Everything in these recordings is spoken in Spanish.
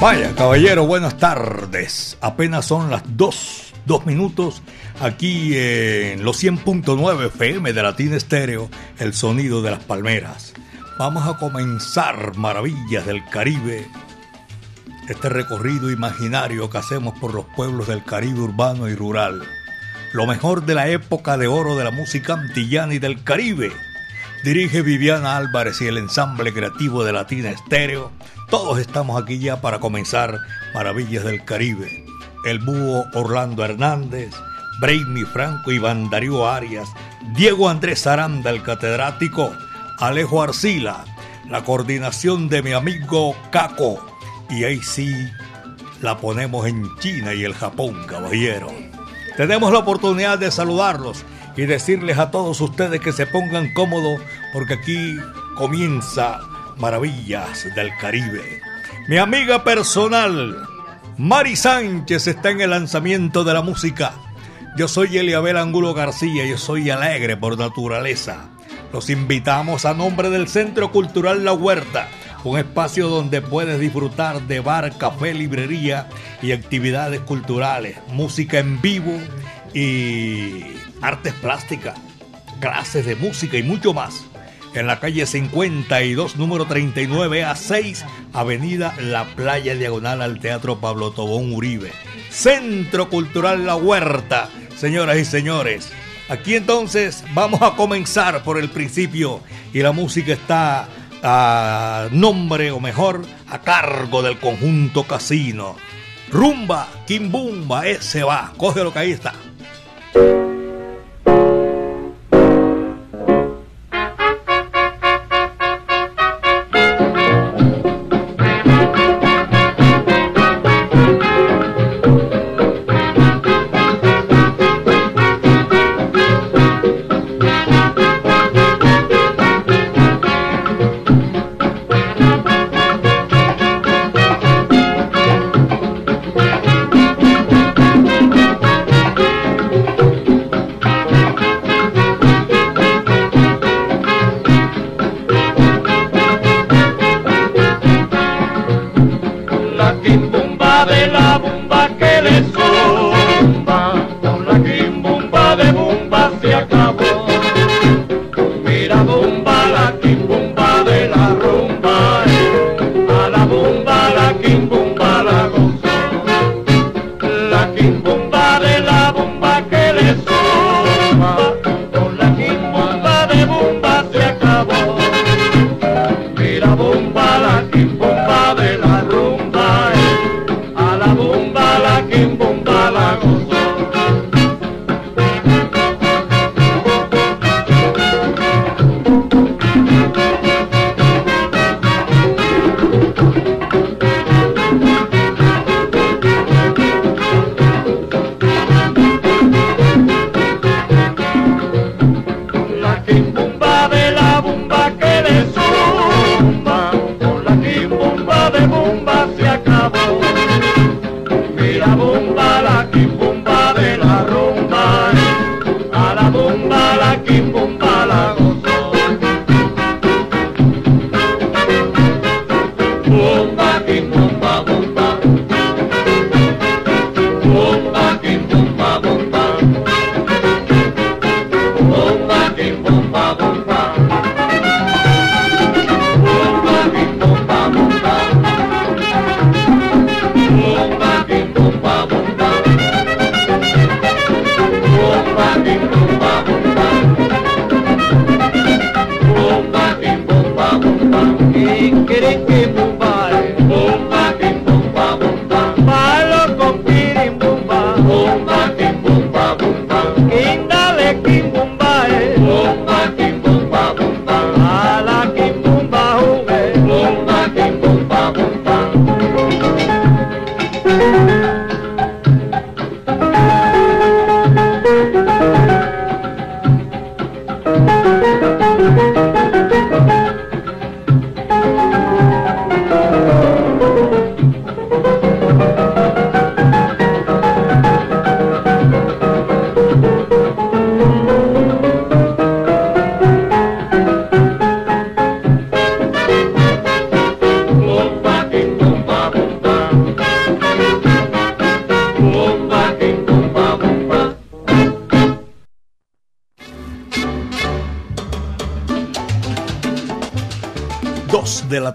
Vaya, caballero, buenas tardes. Apenas son las 2, 2 minutos aquí en los 100.9 FM de Latina Estéreo, el sonido de las palmeras. Vamos a comenzar Maravillas del Caribe, este recorrido imaginario que hacemos por los pueblos del Caribe urbano y rural. Lo mejor de la época de oro de la música antillana y del Caribe. Dirige Viviana Álvarez y el ensamble creativo de Latina Estéreo todos estamos aquí ya para comenzar Maravillas del Caribe. El búho Orlando Hernández, Brainy Franco, Iván Darío Arias, Diego Andrés Aranda, el catedrático, Alejo Arcila, la coordinación de mi amigo Caco. Y ahí sí, la ponemos en China y el Japón, caballero. Tenemos la oportunidad de saludarlos y decirles a todos ustedes que se pongan cómodos porque aquí comienza maravillas del Caribe. Mi amiga personal, Mari Sánchez, está en el lanzamiento de la música. Yo soy Eliabel Angulo García y soy alegre por naturaleza. Los invitamos a nombre del Centro Cultural La Huerta, un espacio donde puedes disfrutar de bar, café, librería y actividades culturales, música en vivo y artes plásticas, clases de música y mucho más en la calle 52, número 39 a 6, Avenida La Playa Diagonal al Teatro Pablo Tobón Uribe. Centro Cultural La Huerta, señoras y señores. Aquí entonces vamos a comenzar por el principio y la música está a nombre o mejor a cargo del conjunto casino. Rumba, Kimbumba, ese va, coge lo que ahí está.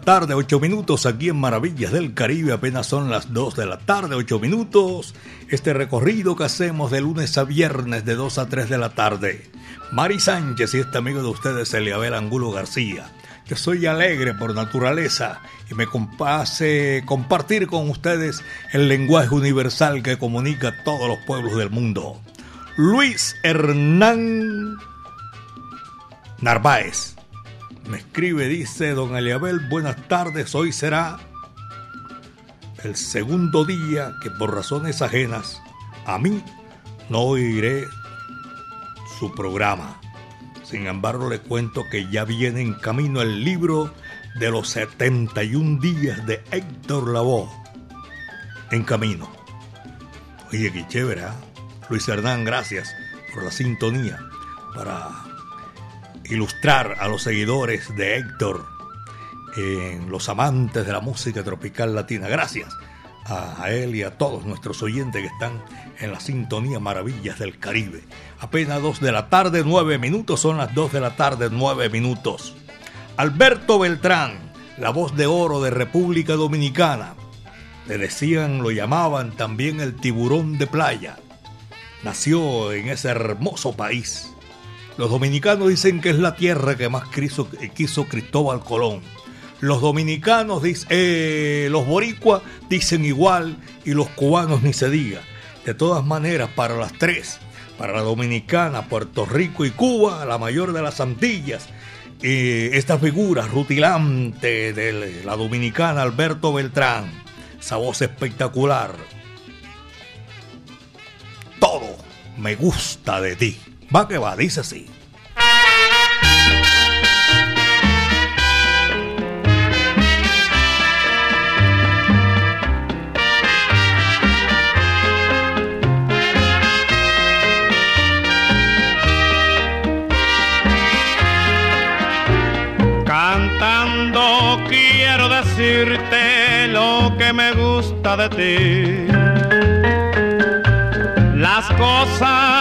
Tarde, 8 minutos, aquí en Maravillas del Caribe, apenas son las 2 de la tarde, 8 minutos. Este recorrido que hacemos de lunes a viernes de 2 a 3 de la tarde. Mari Sánchez y este amigo de ustedes, Eliabel Angulo García. Yo soy alegre por naturaleza y me complace compartir con ustedes el lenguaje universal que comunica a todos los pueblos del mundo. Luis Hernán Narváez me escribe, dice don Eliabel, buenas tardes, hoy será el segundo día que por razones ajenas a mí no oiré su programa. Sin embargo, le cuento que ya viene en camino el libro de los 71 días de Héctor Lavoe. En camino. Oye, qué chévere, ¿ah? Luis Hernán, gracias por la sintonía para ilustrar a los seguidores de Héctor en los amantes de la música tropical latina. Gracias a, él y a todos nuestros oyentes que están en la sintonía Maravillas del Caribe. Apenas dos de la tarde, nueve minutos, son las dos de la tarde, nueve minutos. Alberto Beltrán, la voz de oro de República Dominicana. Le decían, lo llamaban también el tiburón de playa. Nació en ese hermoso país los dominicanos dicen que es la tierra que más quiso, Cristóbal Colón. Los dominicanos dicen, eh, los boricuas dicen igual y los cubanos ni se diga. De todas maneras, para las tres, para la dominicana, Puerto Rico y Cuba, la mayor de las Antillas, eh, esta figura rutilante de la dominicana Alberto Beltrán, esa voz espectacular. Todo me gusta de ti. Va que va, dice así. Cantando quiero decirte lo que me gusta de ti. Las cosas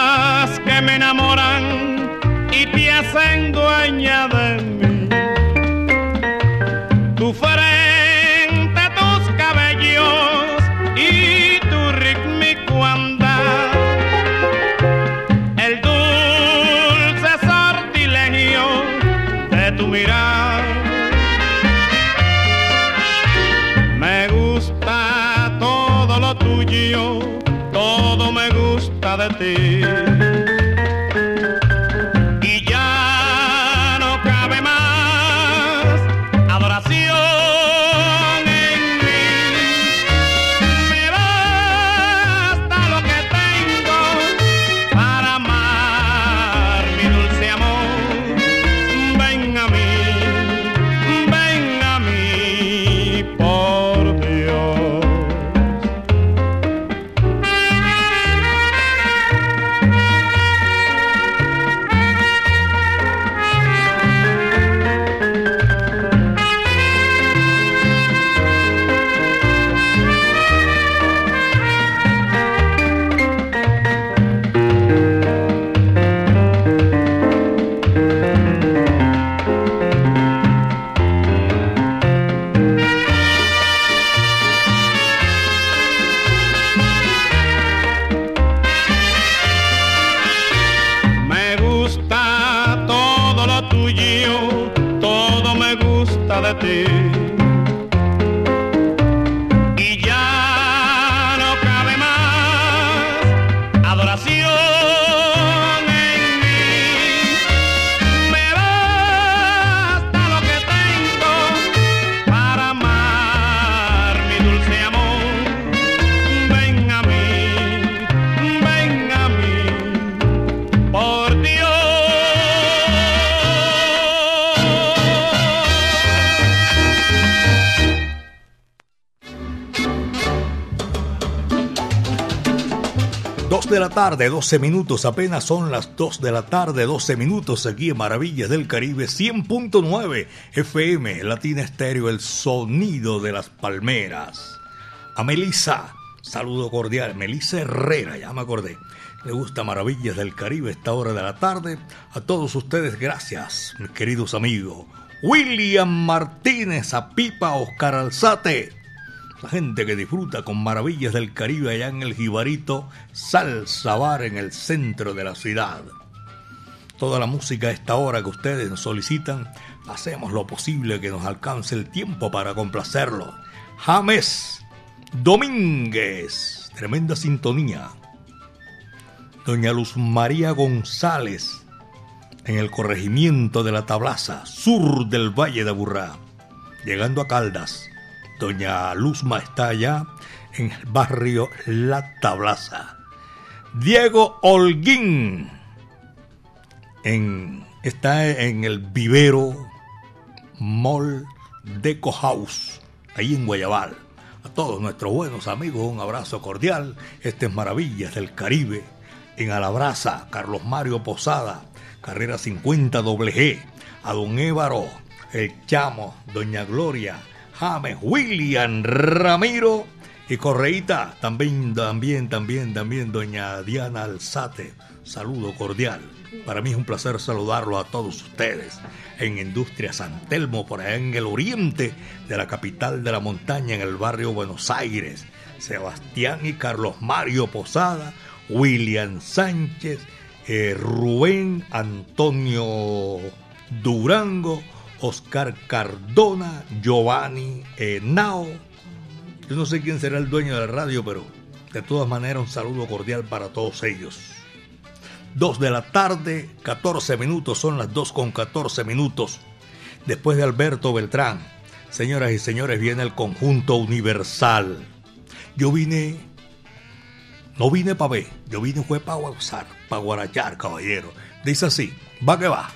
tarde, 12 minutos, apenas son las 2 de la tarde, 12 minutos aquí en Maravillas del Caribe, 100.9 FM, Latina Estéreo, el sonido de las palmeras. A Melissa, Saludo cordial. Melissa Herrera, ya me acordé. Le gusta Maravillas del Caribe esta hora de la tarde. A todos ustedes, gracias, mis queridos amigos. William Martínez, a Pipa, Oscar Alzate. La gente que disfruta con Maravillas del Caribe allá en el Jibarito, Salsa Bar en el centro de la ciudad. Toda la música a esta hora que ustedes nos solicitan, hacemos lo posible que nos alcance el tiempo para complacerlo. James Domínguez, tremenda sintonía. Doña Luz María González, en el corregimiento de la Tablaza, sur del Valle de Aburrá. Llegando a Caldas, Doña Luzma está allá en el barrio La Tablaza. Diego Holguín está en el vivero Mall Deco House, ahí en Guayabal. A todos nuestros buenos amigos, un abrazo cordial. Este es Maravillas del Caribe en Alabraza, Carlos Mario Posada, carrera 50 G, a don Évaro, el Chamo, doña Gloria, James, William, Ramiro y Correita, también, también, también, también doña Diana Alzate, saludo cordial. Para mí es un placer saludarlo a todos ustedes en Industria San Telmo, por allá en el oriente de la capital de la montaña, en el barrio Buenos Aires. Sebastián y Carlos Mario Posada, William Sánchez, eh, Rubén Antonio Durango, Oscar Cardona, Giovanni Henao. Yo no sé quién será el dueño de la radio, pero de todas maneras un saludo cordial para todos ellos. Dos de la tarde, 14 minutos, son las dos con 14 minutos. Después de Alberto Beltrán, señoras y señores, viene el conjunto universal. Yo vine no vine para ver, yo vine fue para gozar, para guarachar, caballero. Dice así, va que va.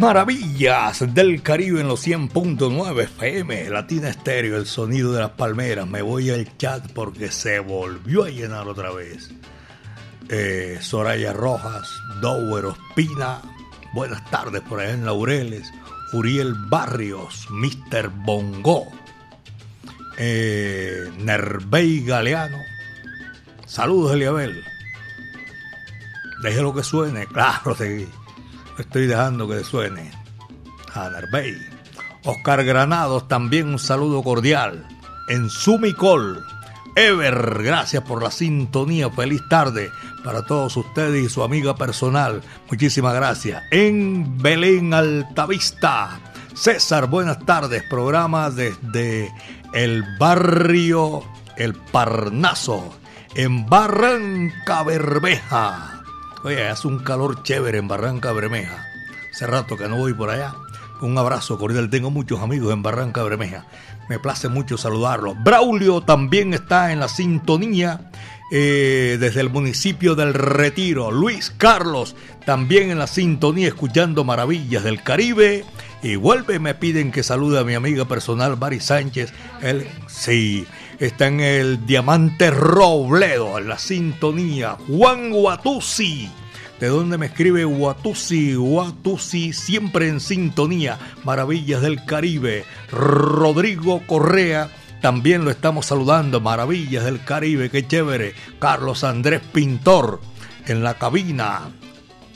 Maravillas del Caribe en los 100.9 FM, Latina Estéreo, el sonido de las palmeras. Me voy al chat porque se volvió a llenar otra vez. Eh, Soraya Rojas, Dower Ospina, buenas tardes por allá en Laureles. Uriel Barrios, Mr. Bongo, eh, Nervey Galeano. Saludos, Eliabel. Déjelo que suene, claro, seguí estoy dejando que suene. A Nervey. Oscar Granados, también un saludo cordial. En Sumicol. Ever, gracias por la sintonía. Feliz tarde para todos ustedes y su amiga personal. Muchísimas gracias. En Belén Altavista. César, buenas tardes. Programa desde el barrio El Parnaso, en Barranca Bermeja. Oye, hace un calor chévere en Barranca Bermeja. Hace rato que no voy por allá. Un abrazo cordial. Tengo muchos amigos en Barranca Bermeja. Me place mucho saludarlos. Braulio también está en la sintonía eh, desde el municipio del Retiro. Luis Carlos también en la sintonía escuchando Maravillas del Caribe. Y vuelve, me piden que salude a mi amiga personal Mari Sánchez. Sí, está en el Diamante Robledo, en la sintonía. Juan Guatusi, de donde me escribe Guatusi, Guatusi, siempre en sintonía. Maravillas del Caribe. Rodrigo Correa. También lo estamos saludando, Maravillas del Caribe, qué chévere. Carlos Andrés Pintor en la cabina.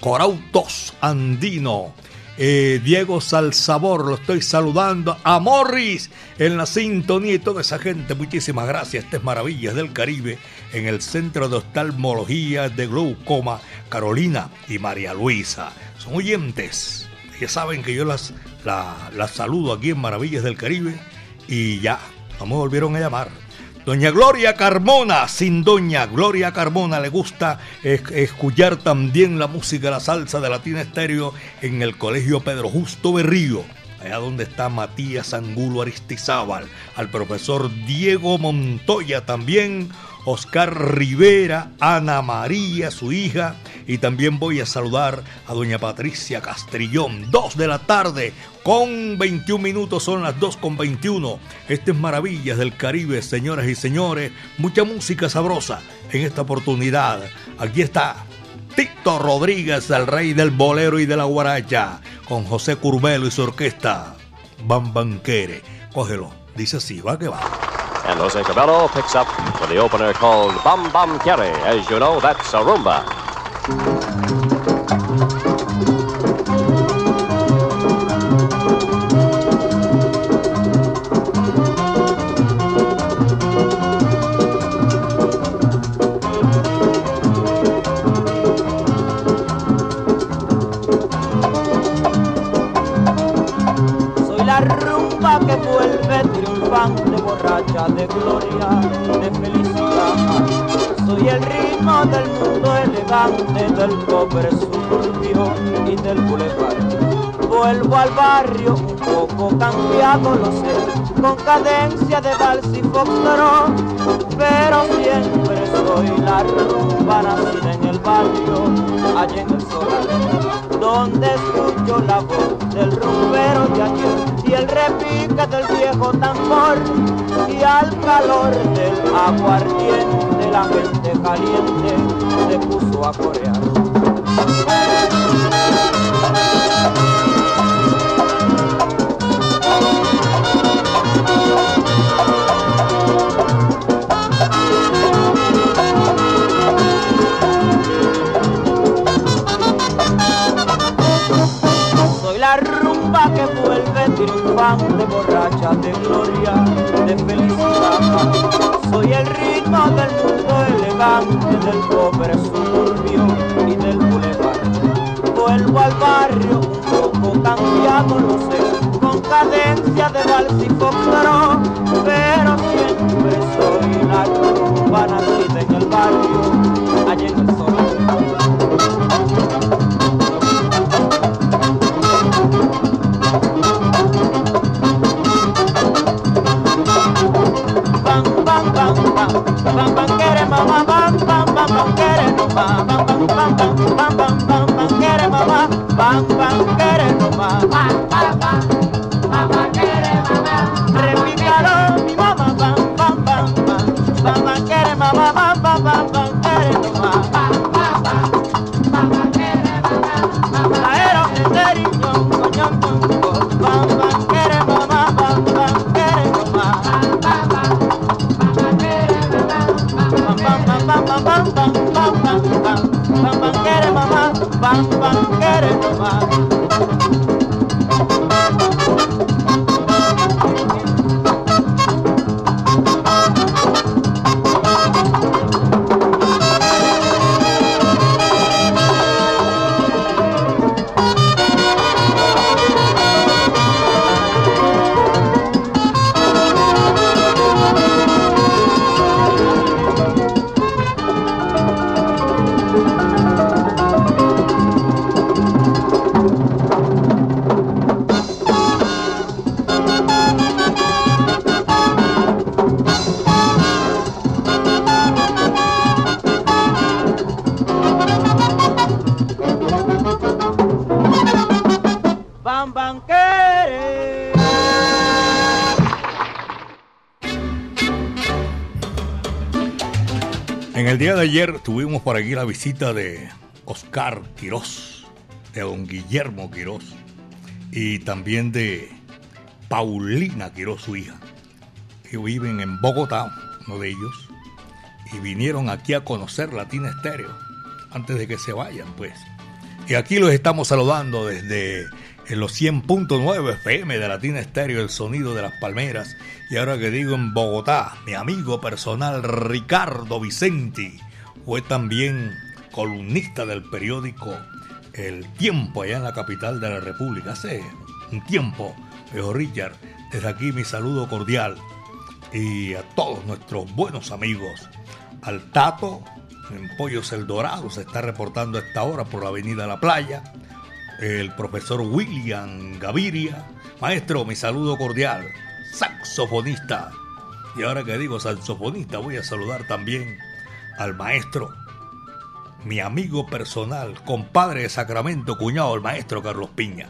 Corautos Andino, eh, Diego Salsabor, lo estoy saludando. A Morris en la sintonía y toda esa gente, muchísimas gracias. Estas maravillas del Caribe en el Centro de Oftalmología de Glaucoma, Carolina y María Luisa. Son oyentes. Ya saben que yo las, las saludo aquí en Maravillas del Caribe y ya, no me volvieron a llamar. Doña Gloria Carmona, sin Doña Gloria Carmona le gusta escuchar también la música, la salsa de Latina Estéreo en el Colegio Pedro Justo Berrío, allá donde está Matías Angulo Aristizábal, al profesor Diego Montoya también, Oscar Rivera, Ana María, su hija, y también voy a saludar a doña Patricia Castrillón. Dos de la tarde con 21 minutos, son las 2 con 21. Este es Maravillas del Caribe, señoras y señores. Mucha música sabrosa en esta oportunidad. Aquí está Tito Rodríguez, el rey del bolero y de la guaracha, con José Curbelo y su orquesta. Bam Banquere. Cógelo, dice así, va que va. And Jose Cabello picks up for the opener called Bam Bam Kerry. As you know, that's a rumba. De gloria, de felicidad. Soy el ritmo del mundo elegante, del pobre suburbio y del bulevar. Vuelvo al barrio un poco cambiado, lo sé, con cadencia de vals y foxtrot, pero siempre soy la rumba nacida en el barrio, allá en el solar donde escucho la voz del rumbero de ayer y el repique del viejo tambor y al calor del aguardiente la gente caliente se puso a corear. Triunfante, borracha de gloria, de felicidad. Soy el ritmo del mundo elegante, del pobre suburbio y del bulevar. Vuelvo al barrio un poco cambiado, lo sé, con cadencia de vals y foxtrot, pero siempre soy la rumba nacida en el barrio, allá en el solar. mamá, pam, pam, pam, pam, pam, pam, quiere mamá, pam, pam, quiere mamá, pam, pam, pam. Bam, bam, bam, bam, bam, bam. Bam, de ayer tuvimos por aquí la visita de Oscar Quirós, de don Guillermo Quirós y también de Paulina Quirós, su hija. Ellos viven en Bogotá, uno de ellos, y vinieron aquí a conocer Latina Estéreo antes de que se vayan, pues. Y aquí los estamos saludando desde en los 100.9 FM de Latina Estéreo, el sonido de las palmeras. Y ahora que digo en Bogotá, mi amigo personal Ricardo Vicenti fue también columnista del periódico El Tiempo allá en la capital de la República. Hace un tiempo, viejo Richard, desde aquí mi saludo cordial y a todos nuestros buenos amigos. Al Tato, en Pollos El Dorado, se está reportando a esta hora por la avenida La Playa el profesor William Gaviria. Maestro, mi saludo cordial. Saxofonista. Y ahora que digo saxofonista, voy a saludar también al maestro, mi amigo personal, compadre de Sacramento, cuñado, el maestro Carlos Piña.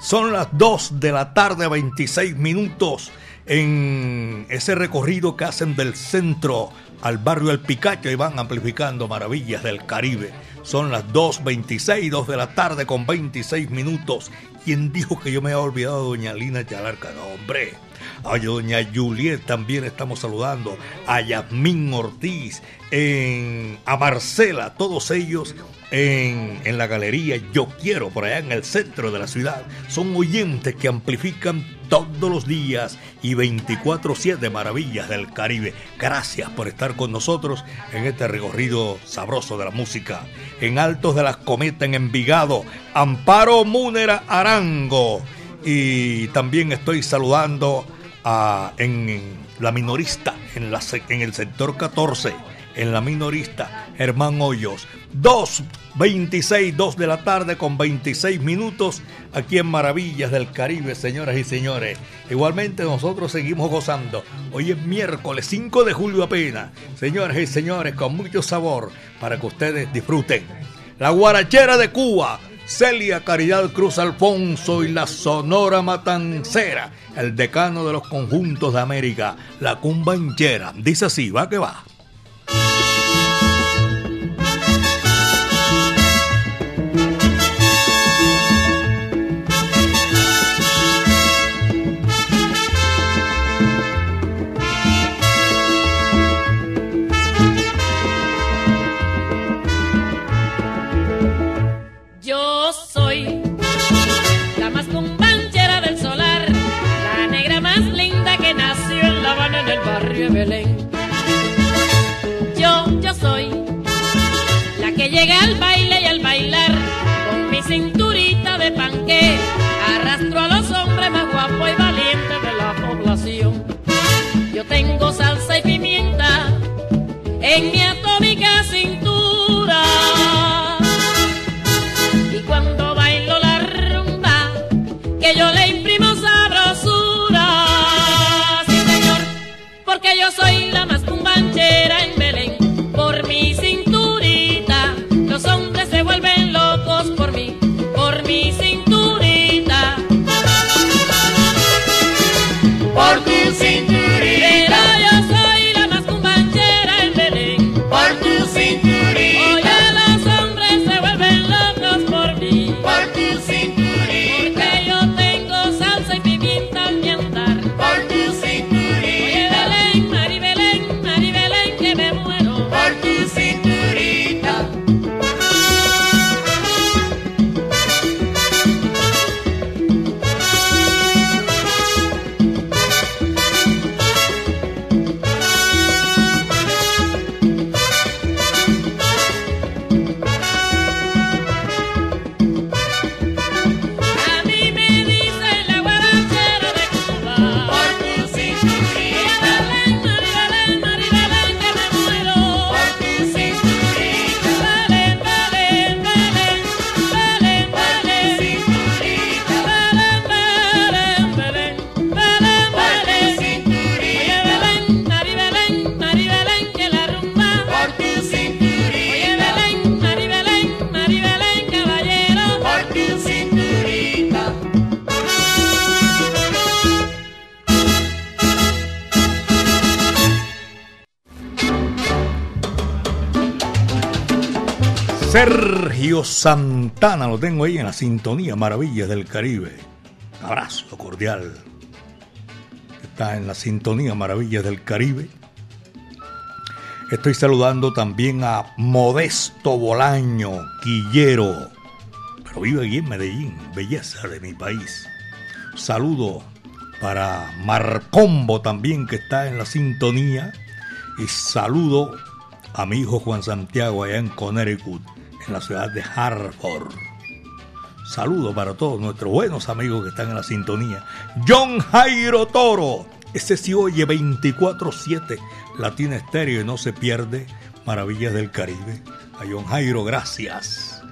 Son las 2 de la tarde, 26 minutos, en ese recorrido que hacen del centro al barrio El Picacho y van amplificando maravillas del Caribe. Son las 2.26, 2 de la tarde con 26 minutos. ¿Quién dijo que yo me había olvidado doña Lina Chalarca? No, hombre. A doña Juliet también estamos saludando. A Yasmín Ortiz. En, a Marcela, todos ellos en, en la galería Yo Quiero, por allá en el centro de la ciudad. Son oyentes que amplifican todos los días y 24-7 maravillas del Caribe. Gracias por estar con nosotros en este recorrido sabroso de la música. En Altos de las Cometas, en Envigado, Amparo Múnera Arango. Y también estoy saludando a, en la minorista, en, el sector 14, en la minorista, Germán Hoyos. 2, 26, 2 de la tarde con 26 minutos aquí en Maravillas del Caribe, señoras y señores. Igualmente nosotros seguimos gozando. Hoy es miércoles 5 de julio apenas. Señoras y señores, con mucho sabor para que ustedes disfruten. La guarachera de Cuba. Celia Caridad Cruz Alfonso y la Sonora Matancera, el decano de los conjuntos de América, la cumbanchera. Dice así, va que va. Sergio Santana, lo tengo ahí en la sintonía Maravillas del Caribe. Abrazo cordial. Está en la sintonía Maravillas del Caribe. Estoy saludando también a Modesto Bolaño, Quillero, pero vive aquí en Medellín, belleza de mi país. Saludo para Marcombo también que está en la sintonía y saludo a mi hijo Juan Santiago allá en Connecticut en la ciudad de Hartford. Saludo para todos nuestros buenos amigos que están en la sintonía. John Jairo Toro. Ese sí oye 24-7 Latina Estéreo y no se pierde Maravillas del Caribe. A John Jairo, gracias.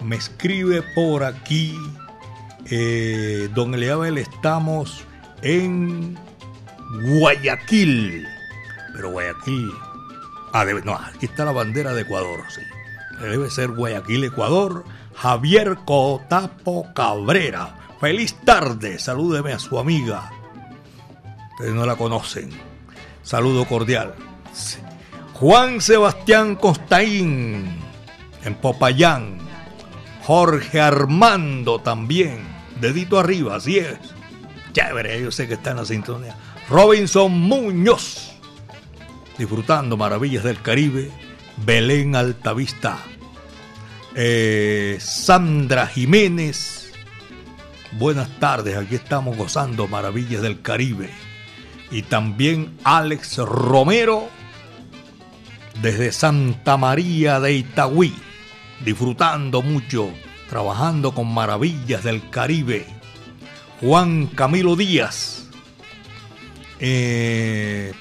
Me escribe por aquí eh, Don Eliabel, estamos en Guayaquil. Pero Guayaquil. Ah, no, aquí está la bandera de Ecuador, sí debe ser Guayaquil, Ecuador, Javier Cotapo Cabrera. Feliz tarde, salúdeme a su amiga. Ustedes no la conocen. Saludo cordial. Juan Sebastián Costaín, en Popayán. Jorge Armando también. Dedito arriba, así es. Chévere, yo sé que está en la sintonía. Robinson Muñoz, disfrutando maravillas del Caribe Belén Altavista, eh, Sandra Jiménez. Buenas tardes, aquí estamos gozando maravillas del Caribe. Y también Alex Romero desde Santa María de Itagüí, disfrutando mucho, trabajando con maravillas del Caribe. Juan Camilo Díaz. Eh,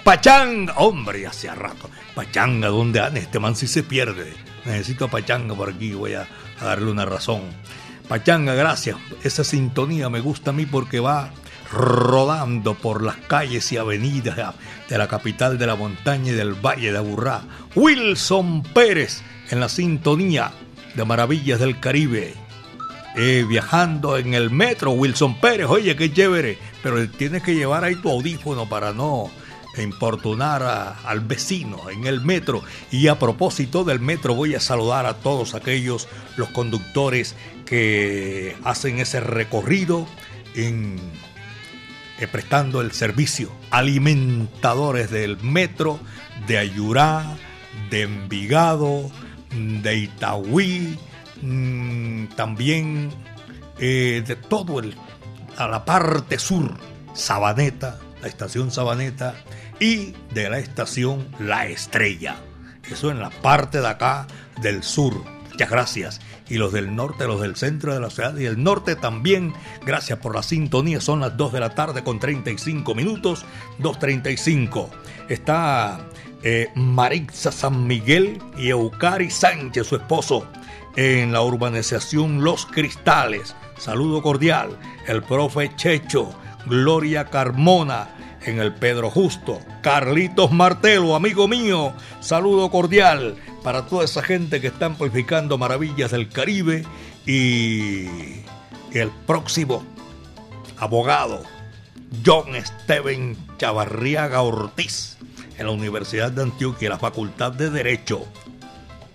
hombre, hace rato. Pachanga, ¿dónde anda? Este man si se pierde. Necesito a Pachanga por aquí, voy a, darle una razón. Pachanga, gracias. Esa sintonía me gusta a mí porque va rodando por las calles y avenidas de la capital de la montaña y del Valle de Aburrá. Wilson Pérez en la sintonía de Maravillas del Caribe. Eh, viajando en el metro, Wilson Pérez, oye, qué chévere, pero tienes que llevar ahí tu audífono para no importunar al vecino en el metro. Y a propósito del metro voy a saludar a todos aquellos, los conductores que hacen ese recorrido en, eh, prestando el servicio, alimentadores del metro de Ayurá, de Envigado, de Itagüí, mm, también eh, de todo el, a la parte sur, Sabaneta, la estación Sabaneta, y de la estación La Estrella. Eso en la parte de acá del sur. Muchas gracias. Y los del norte, los del centro de la ciudad y el norte también. Gracias por la sintonía. Son las 2 de la tarde con 35 minutos. 2.35. Está eh, Marixa San Miguel y Eucari Sánchez, su esposo, en la urbanización Los Cristales. Saludo cordial. El profe Checho, Gloria Carmona, en el Pedro Justo. Carlitos Martelo, amigo mío, saludo cordial para toda esa gente que está amplificando maravillas del Caribe y el próximo abogado, John Steven Chavarriaga Ortiz, en la Universidad de Antioquia, la Facultad de Derecho.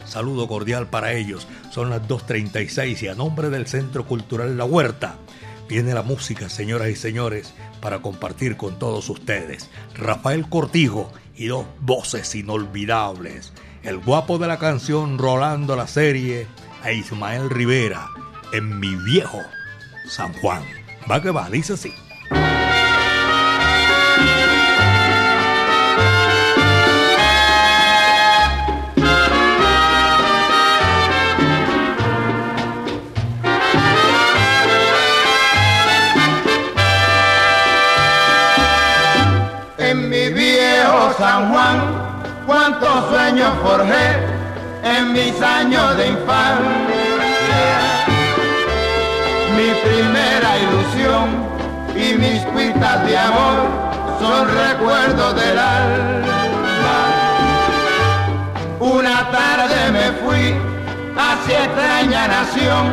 Saludo cordial para ellos. Son las 2.36 y a nombre del Centro Cultural La Huerta viene la música, señoras y señores para compartir con todos ustedes. Rafael Cortijo y dos voces inolvidables. El guapo de la canción Rolando la serie a Ismael Rivera en mi viejo San Juan. Va que va, dice así. Cuántos sueños forjé en mis años de infancia. Mi primera ilusión y mis cuitas de amor son recuerdos del alma. Una tarde me fui hacia extraña nación,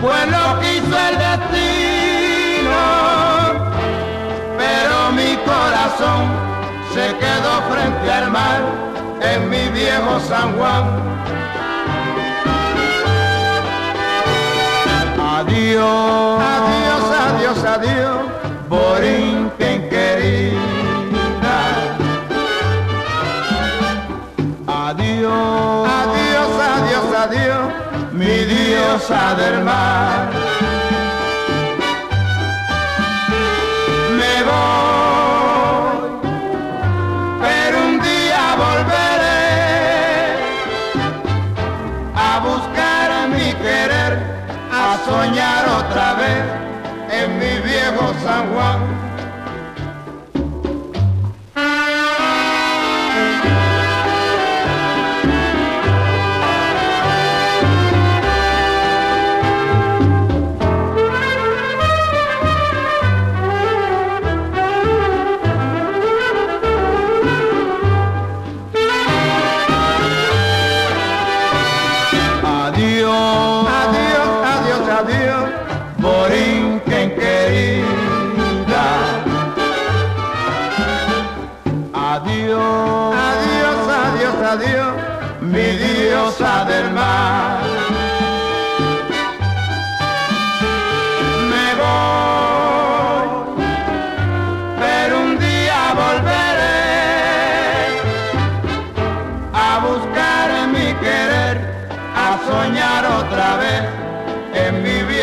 pues lo quiso el destino, pero mi corazón se quedó frente al mar en mi viejo San Juan. Adiós, adiós, adiós, adiós, Borinquen querida. Adiós, adiós, adiós, adiós, mi diosa del mar.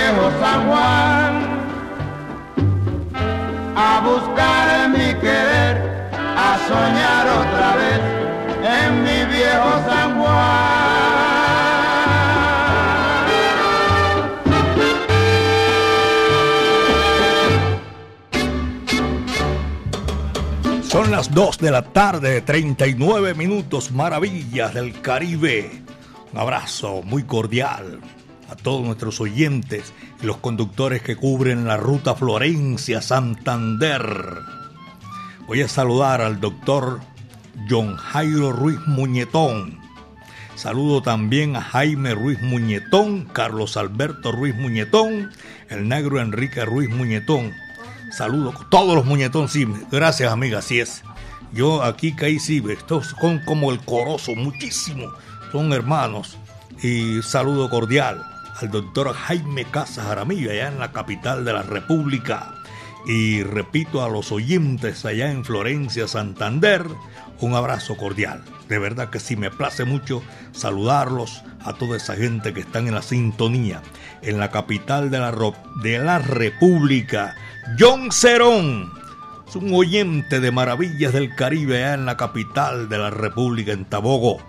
Viejo San Juan, a buscar mi querer, a soñar otra vez en mi viejo San Juan. Son las 2 de la tarde, 39 minutos, maravillas del Caribe. Un abrazo muy cordial a todos nuestros oyentes y los conductores que cubren la ruta Florencia-Santander. Voy a saludar al doctor John Jairo Ruiz Muñetón. Saludo también a Jaime Ruiz Muñetón, Carlos Alberto Ruiz Muñetón, el negro Enrique Ruiz Muñetón. Saludo a todos los Muñetón, sí, gracias amiga, así es. Yo aquí caí, sí, estos son como el corozo, muchísimo, son hermanos. Y saludo cordial al doctor Jaime Casas Jaramillo, allá en la capital de la República. Y repito a los oyentes allá en Florencia, Santander, un abrazo cordial. De verdad que sí, me place mucho saludarlos a toda esa gente que están en la sintonía. En la capital de la, de la República, John Cerón. Es un oyente de Maravillas del Caribe allá en la capital de la República, en Tabogo.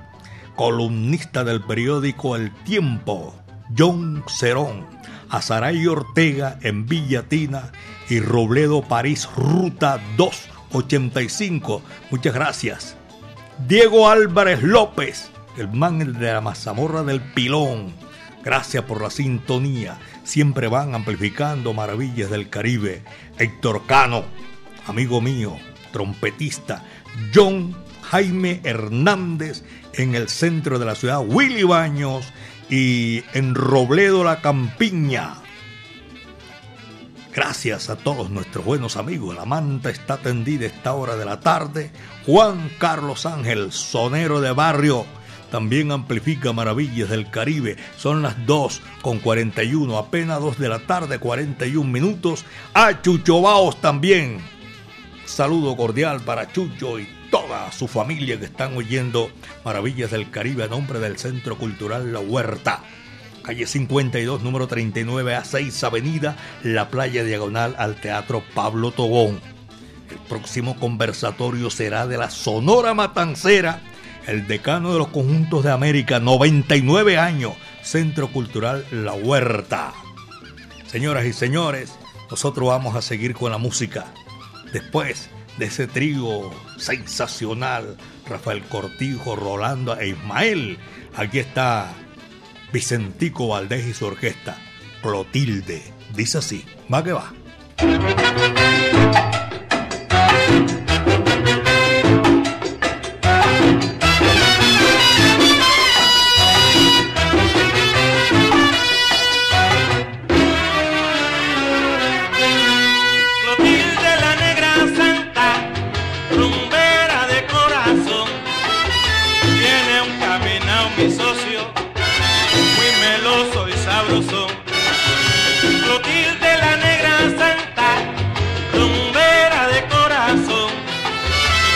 Columnista del periódico El Tiempo, John Cerón. A Ortega en Villatina y Robledo París, Ruta 285. Muchas gracias. Diego Álvarez López, el man de la mazamorra del pilón. Gracias por la sintonía. Siempre van amplificando maravillas del Caribe. Héctor Cano, amigo mío, trompetista. John Jaime Hernández en el centro de la ciudad. Willy Baños y en Robledo la Campiña. Gracias a todos nuestros buenos amigos. La manta está tendida esta hora de la tarde. Juan Carlos Ángel, sonero de barrio, también amplifica maravillas del Caribe. Son las 2 con 41, apenas 2 de la tarde, 41 minutos. A Chucho Baos también. Saludo cordial para Chucho y toda su familia que están oyendo Maravillas del Caribe a nombre del Centro Cultural La Huerta. Calle 52, número 39 a 6 Avenida, La Playa Diagonal al Teatro Pablo Tobón. El próximo conversatorio será de la Sonora Matancera, el decano de los conjuntos de América, 99 años, Centro Cultural La Huerta. Señoras y señores, nosotros vamos a seguir con la música. Después de ese trío sensacional, Rafael Cortijo, Rolando e Ismael, aquí está Vicentico Valdés y su orquesta, Clotilde. Dice así, va que va.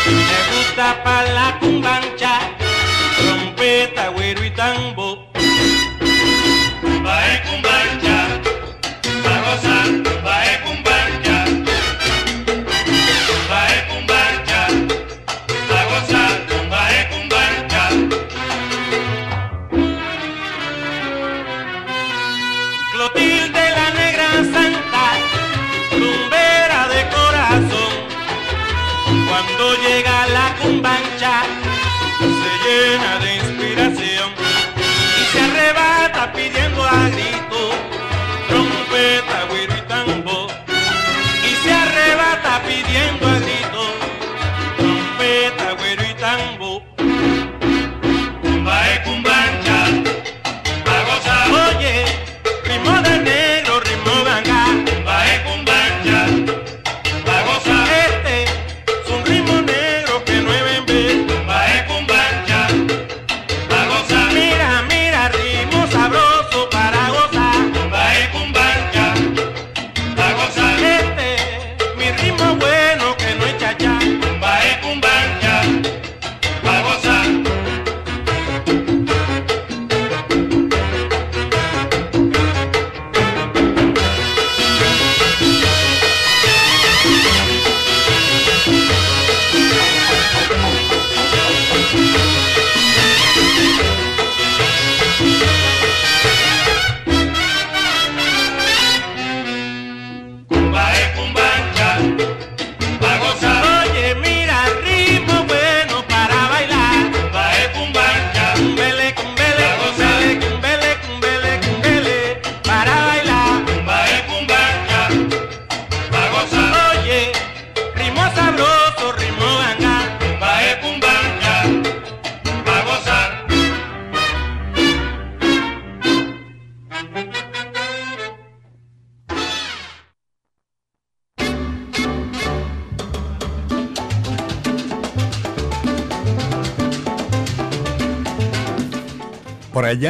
Me gusta para la cumbancha, trompeta, güero y tambo.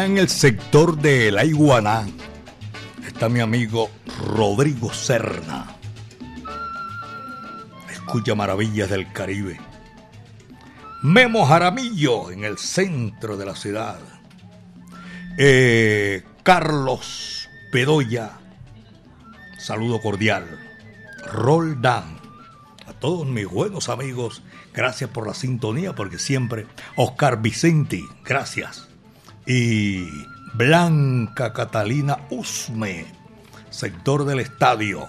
En el sector de La Iguana está mi amigo Rodrigo Serna. Escucha maravillas del Caribe. Memo Jaramillo en el centro de la ciudad. Eh, Carlos Bedoya, saludo cordial. Roldán, a todos mis buenos amigos, gracias por la sintonía, porque siempre. Oscar Vicenti, gracias y Blanca Catalina Usme, sector del estadio.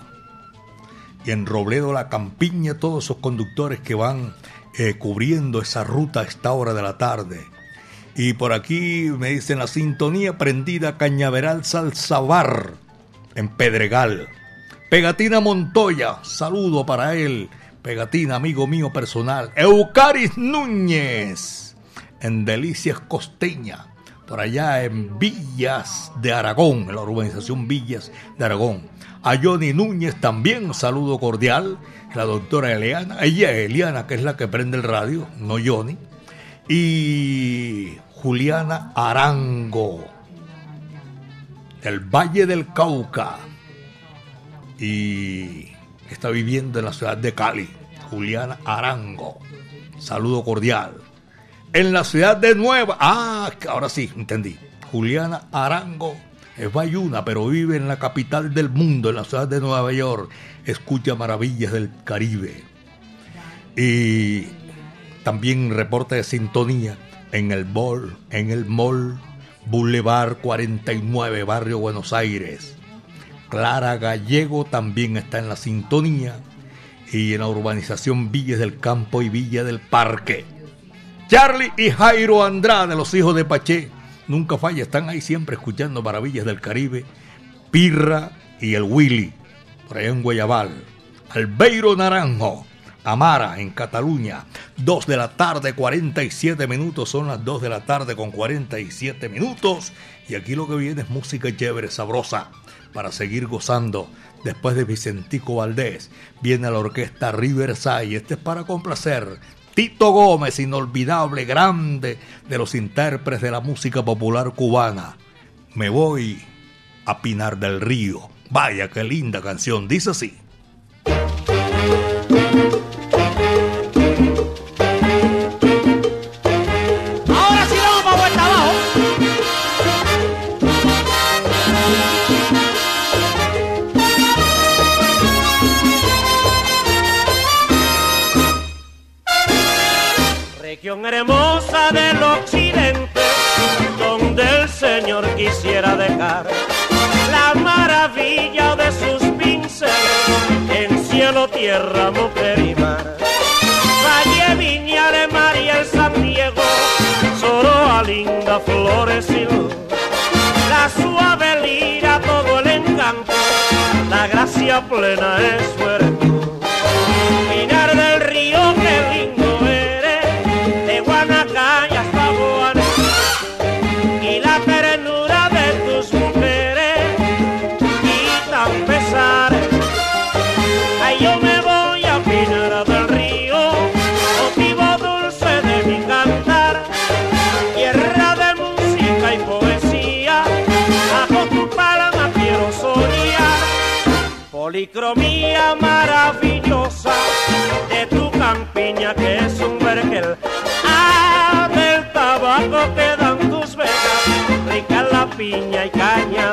Y en Robledo La Campiña, todos esos conductores que van eh, cubriendo esa ruta a esta hora de la tarde. Y por aquí me dicen la sintonía prendida Cañaveral Salsabar en Pedregal. Pegatina Montoya, saludo para él. Pegatina, amigo mío personal. Eucaris Núñez en Delicias Costeña por allá en Villas de Aragón, en la urbanización Villas de Aragón. A Johnny Núñez también saludo cordial. La doctora Eliana, ella es Eliana, que es la que prende el radio, no Johnny. Y Juliana Arango, del Valle del Cauca. Y está viviendo en la ciudad de Cali. Juliana Arango. Saludo cordial en la ciudad de Nueva. Ah, ahora sí, entendí. Juliana Arango es bayuna, pero vive en la capital del mundo, en la ciudad de Nueva York. Escucha maravillas del Caribe. Y también reporte de sintonía en el mall, en el mall Boulevard 49, Barrio Buenos Aires. Clara Gallego también está en la sintonía y en la urbanización Villas del Campo y Villa del Parque. Charlie y Jairo Andrade, los hijos de Paché, nunca falla, están ahí siempre escuchando Maravillas del Caribe. Pirra y el Willy, por allá en Guayabal. Albeiro Naranjo, Amara, en Cataluña. 2 de la tarde, 47 minutos, son las 2 de la tarde con 47 minutos. Y aquí lo que viene es música chévere, sabrosa, para seguir gozando. Después de Vicentico Valdés, viene la orquesta Riverside. Este es para complacer Tito Gómez, inolvidable, grande de los intérpretes de la música popular cubana. Me voy a Pinar del Río. Vaya, qué linda canción, dice así. sangre hermosa del occidente, donde el Señor quisiera dejar la maravilla de sus pinceles en cielo, tierra, mujer y mar. Valle, Viñales, María, San Diego, Soroa, linda, flores y luz. La suave lira, todo el encanto, la gracia plena es fuerte. Policromía maravillosa de tu campiña que es un vergel. Ah, del tabaco que dan tus venas, rica la piña y caña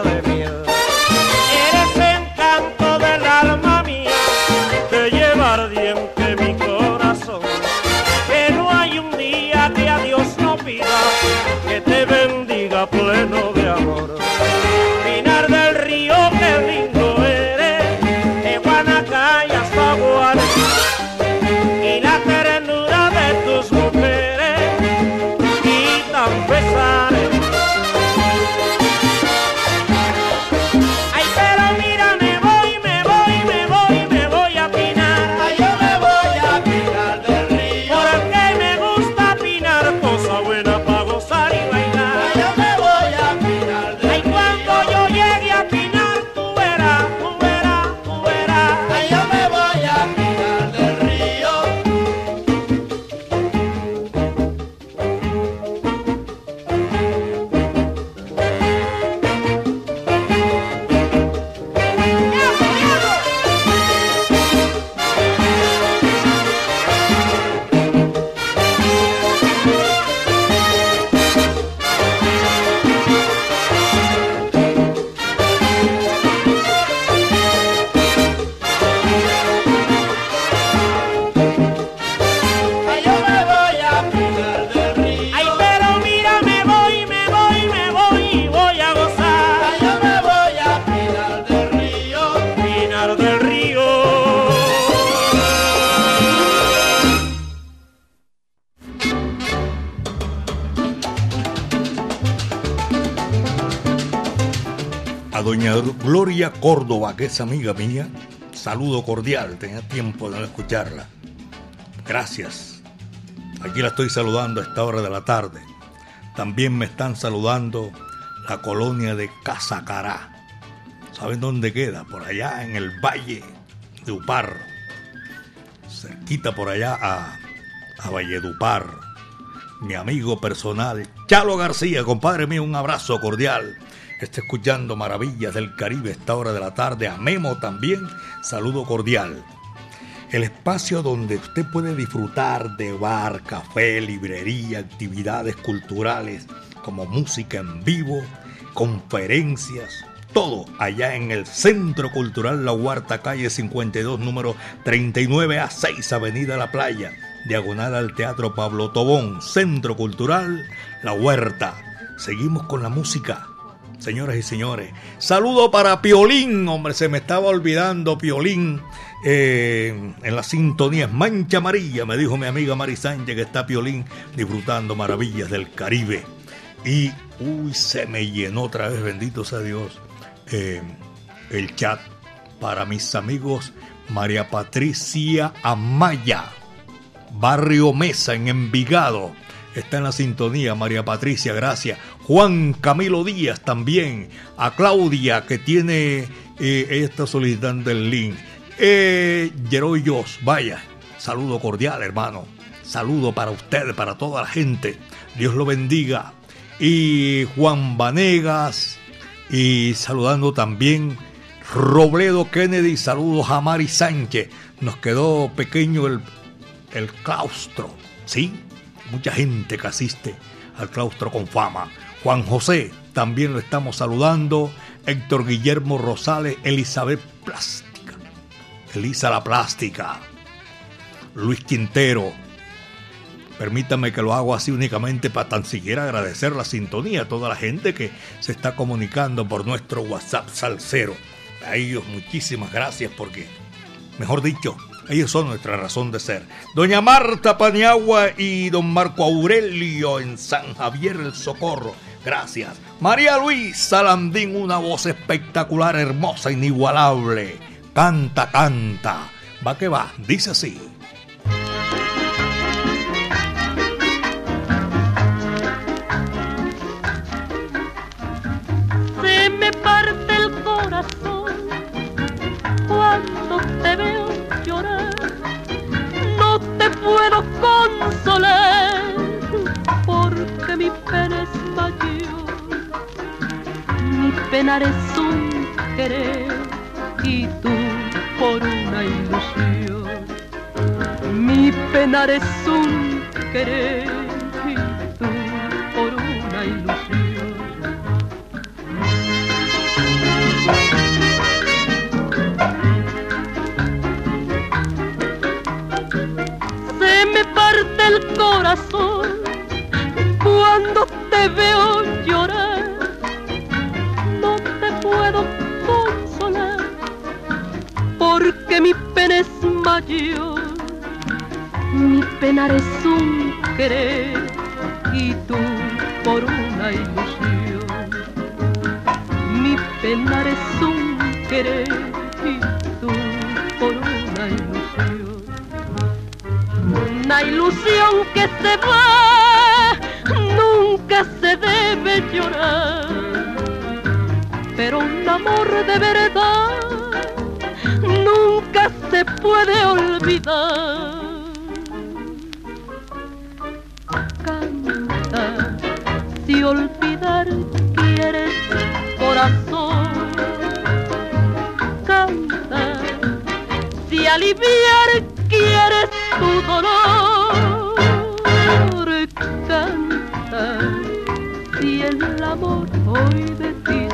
que es amiga mía, saludo cordial, tenía tiempo de no escucharla. Gracias. Aquí la estoy saludando a esta hora de la tarde. También me están saludando la colonia de Casacará. ¿Saben dónde queda? Por allá en el valle de Upar. Cerquita por allá a, a Valledupar. Mi amigo personal, Chalo García, compadre mío, un abrazo cordial. Está escuchando Maravillas del Caribe esta hora de la tarde. A Memo también, saludo cordial. El espacio donde usted puede disfrutar de bar, café, librería, actividades culturales como música en vivo, conferencias, todo allá en el Centro Cultural La Huerta, calle 52, número 39 a 6, Avenida La Playa, diagonal al Teatro Pablo Tobón, Centro Cultural La Huerta. Seguimos con la música. Señoras y señores, saludo para Piolín, hombre, se me estaba olvidando Piolín eh, en la sintonía Mancha Amarilla, me dijo mi amiga Mari Sánchez que está Piolín disfrutando maravillas del Caribe. Y, uy, se me llenó otra vez, bendito sea Dios, eh, el chat para mis amigos María Patricia Amaya, Barrio Mesa en Envigado. Está en la sintonía, María Patricia, gracias. Juan Camilo Díaz también. A Claudia, que tiene eh, esta solicitante el link. Eh, vaya, saludo cordial, hermano. Saludo para usted, para toda la gente. Dios lo bendiga. Y Juan Vanegas. Y saludando también Robledo Kennedy. Saludos a Mari Sánchez. Nos quedó pequeño el, el claustro. ¿Sí? Mucha gente que asiste al claustro con fama. Juan José, también lo estamos saludando. Héctor Guillermo Rosales, Elizabeth Plástica. Elisa la Plástica. Luis Quintero. Permítame que lo hago así únicamente para tan siquiera agradecer la sintonía a toda la gente que se está comunicando por nuestro WhatsApp Salcero. A ellos muchísimas gracias porque, mejor dicho, ellos son nuestra razón de ser. Doña Marta Paniagua y don Marco Aurelio en San Javier el Socorro. Gracias. María Luisa Landín, una voz espectacular, hermosa, inigualable. Canta, canta. Va que va, dice así. Penar es un querer si el amor hoy de ti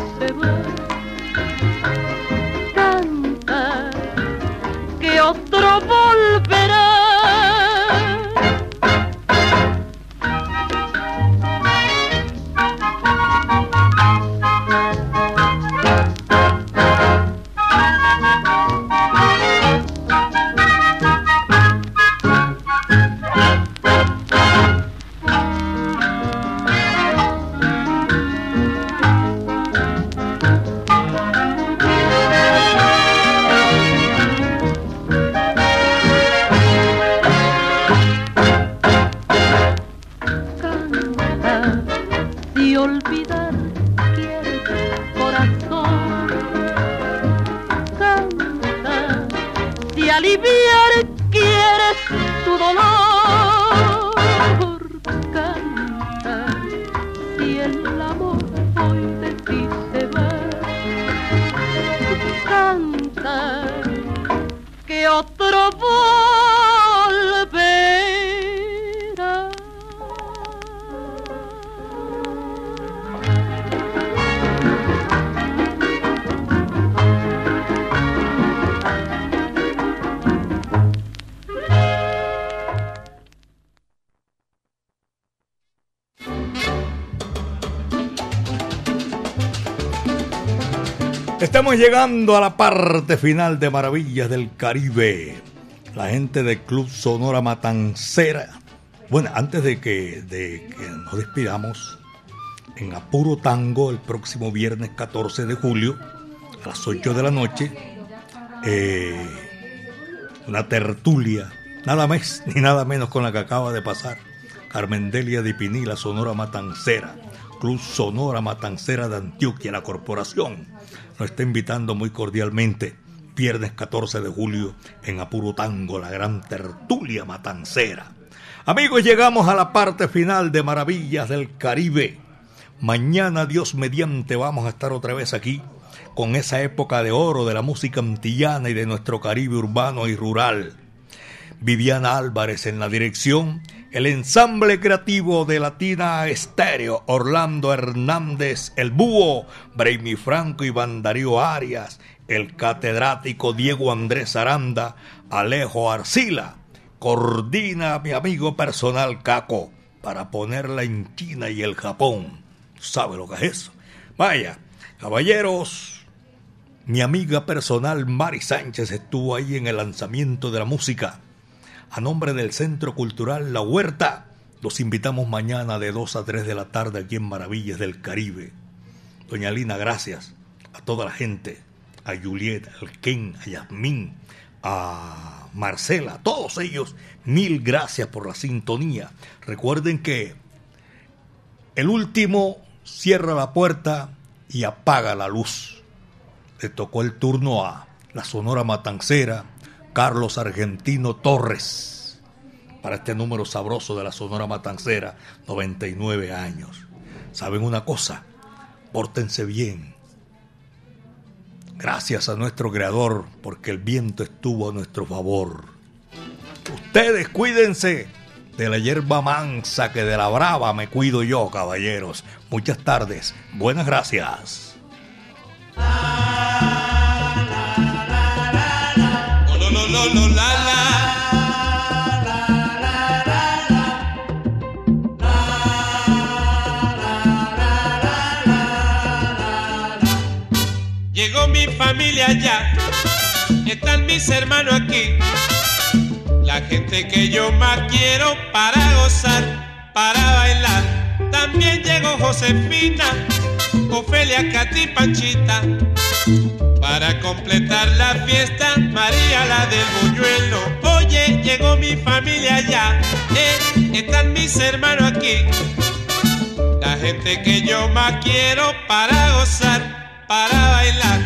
Estamos llegando a la parte final de Maravillas del Caribe. La gente del Club Sonora Matancera. Bueno, antes de que, de que nos despidamos, en Apuro Tango, el próximo viernes 14 de julio, a las 8 de la noche, eh, una tertulia, nada más ni nada menos con la que acaba de pasar. Carmen Delia de Pinila, Sonora Matancera, Club Sonora Matancera de Antioquia, la corporación, nos está invitando muy cordialmente viernes 14 de julio en Apuro Tango, la gran tertulia matancera. Amigos, llegamos a la parte final de Maravillas del Caribe. Mañana, Dios mediante, vamos a estar otra vez aquí con esa época de oro de la música antillana y de nuestro Caribe urbano y rural. Viviana Álvarez en la dirección, el ensamble creativo de Latina Estéreo, Orlando Hernández, el Búho, Braimi Franco y Darío Arias, el catedrático Diego Andrés Aranda, Alejo Arcila, coordina mi amigo personal Caco para ponerla en China y el Japón. ¿Sabe lo que es eso? Vaya, caballeros, mi amiga personal Mari Sánchez estuvo ahí en el lanzamiento de la música. A nombre del Centro Cultural La Huerta, los invitamos mañana de 2 a 3 de la tarde aquí en Maravillas del Caribe. Doña Lina, gracias a toda la gente, a Julieta, al Ken, a Yasmín, a Marcela, a todos ellos, mil gracias por la sintonía. Recuerden que el último cierra la puerta y apaga la luz. Le tocó el turno a la Sonora Matancera, Carlos Argentino Torres, para este número sabroso de la Sonora Matancera, 99 años. ¿Saben una cosa? Pórtense bien. Gracias a nuestro Creador, porque el viento estuvo a nuestro favor. Ustedes cuídense de la hierba mansa que de la brava me cuido yo, caballeros. Muchas tardes. Buenas gracias. Llegó mi familia ya, están mis hermanos aquí, la gente que yo más quiero para gozar, para bailar. También llegó Josefina, Ofelia, Katy, Panchita. Para completar la fiesta, María la del buñuelo. Oye, llegó mi familia ya, eh, están mis hermanos aquí. La gente que yo más quiero para gozar, para bailar.